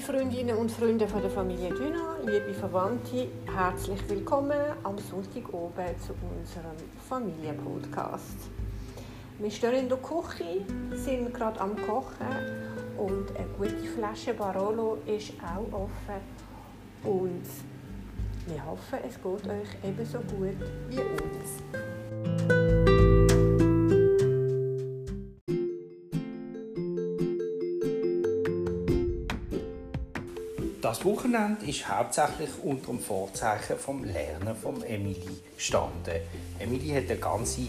Freundinnen und Freunde von der Familie Düna, liebe Verwandte, herzlich willkommen am Sonntag oben zu unserem Familienpodcast. Wir stehen in der Küche, sind gerade am Kochen und eine gute Flasche Barolo ist auch offen. Und wir hoffen, es geht euch ebenso gut wie uns. Das Wochenende ist hauptsächlich unter dem Vorzeichen vom Lernen von Emily gestanden. Emily hat eine ganze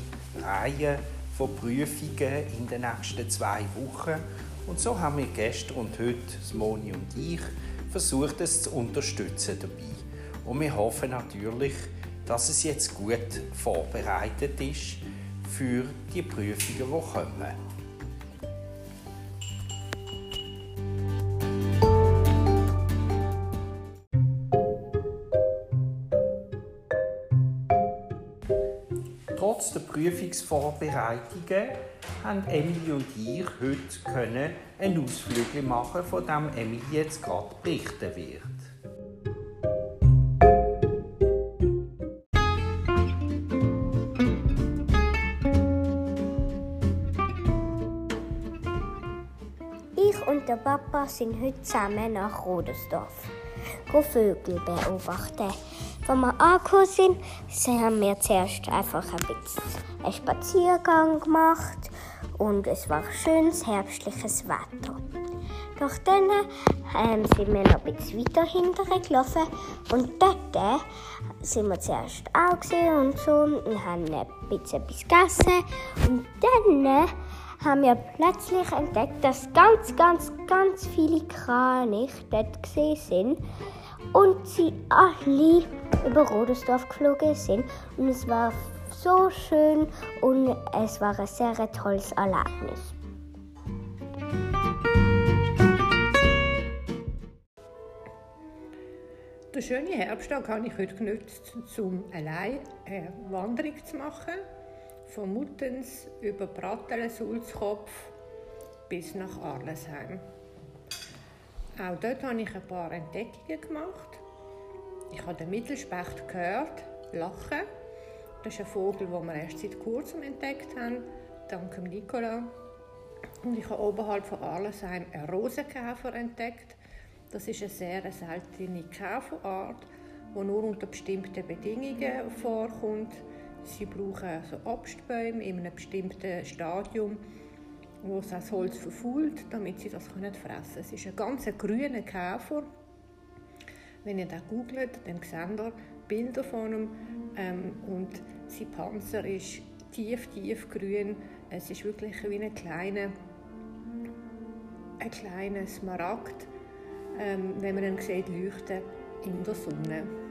Reihe von Prüfungen in den nächsten zwei Wochen und so haben wir gestern und heute, Moni und ich, versucht es zu unterstützen dabei. Und wir hoffen natürlich, dass es jetzt gut vorbereitet ist für die Prüfungen, die kommen. Trotz der Prüfungsvorbereitungen haben Emily und ich heute einen Ausflug machen, von dem Emily jetzt gerade berichten wird. Ich und der Papa sind heute zusammen nach Rodesdorf. Vögel beobachten. Wenn wir angekommen sind, haben wir zuerst einfach ein bisschen einen Spaziergang gemacht und es war schönes herbstliches Wetter. Doch dann ähm, sind wir noch ein bisschen weiter hinterher gelaufen und dort äh, sind wir zuerst auch gesehen und so und haben ein bisschen etwas gegessen und dann äh, haben wir plötzlich entdeckt, dass ganz, ganz, ganz viele Kranich dort gesehen sind und sie alle über Rodesdorf geflogen sind. Und es war so schön und es war ein sehr tolles Erlebnis. Den schönen Herbsttag habe ich heute genutzt, um allein eine Wanderung zu machen. Von Muttens über Brattelen, Sulzkopf bis nach Arlesheim. Auch dort habe ich ein paar Entdeckungen gemacht. Ich habe den Mittelspecht gehört, lachen. Das ist ein Vogel, den wir erst seit kurzem entdeckt haben, dank Nicola. Und ich habe oberhalb von Arlesheim einen Rosenkäfer entdeckt. Das ist eine sehr seltene Käferart, die nur unter bestimmten Bedingungen vorkommt. Sie brauchen so Obstbäume in einem bestimmten Stadium, wo das Holz verfault, damit sie das fressen können. Es ist ein ganz grüner Käfer. Wenn ihr das googelt, dann seht ihr Bilder von ihm. Ähm, und sein Panzer ist tief, tief grün. Es ist wirklich wie ein kleiner, ein kleiner Smaragd, ähm, wenn man ihn sieht, leuchten in der Sonne.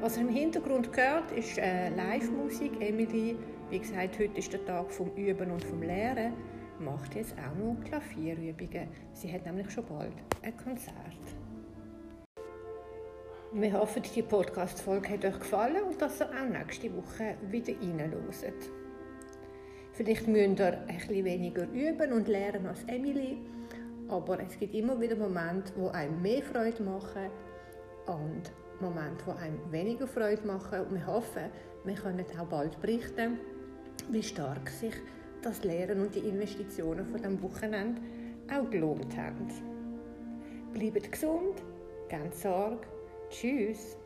Was ihr im Hintergrund hört, ist äh, Live-Musik. Emily wie gesagt, heute ist der Tag vom Üben und vom Lehren. Macht jetzt auch noch Klavierübungen. Sie hat nämlich schon bald ein Konzert. Wir hoffen, die Podcast-Folge hat euch gefallen und dass ihr auch nächste Woche wieder reinhört. Vielleicht müsst ihr ein bisschen weniger üben und lernen als Emily, aber es gibt immer wieder Momente, wo einem mehr Freude machen und Momente, die einem weniger Freude machen. Und wir hoffen, wir können auch bald berichten, wie stark sich das Lehren und die Investitionen von dem Wochenende auch gelohnt haben. Bleibt gesund, ganz Sorge, tschüss.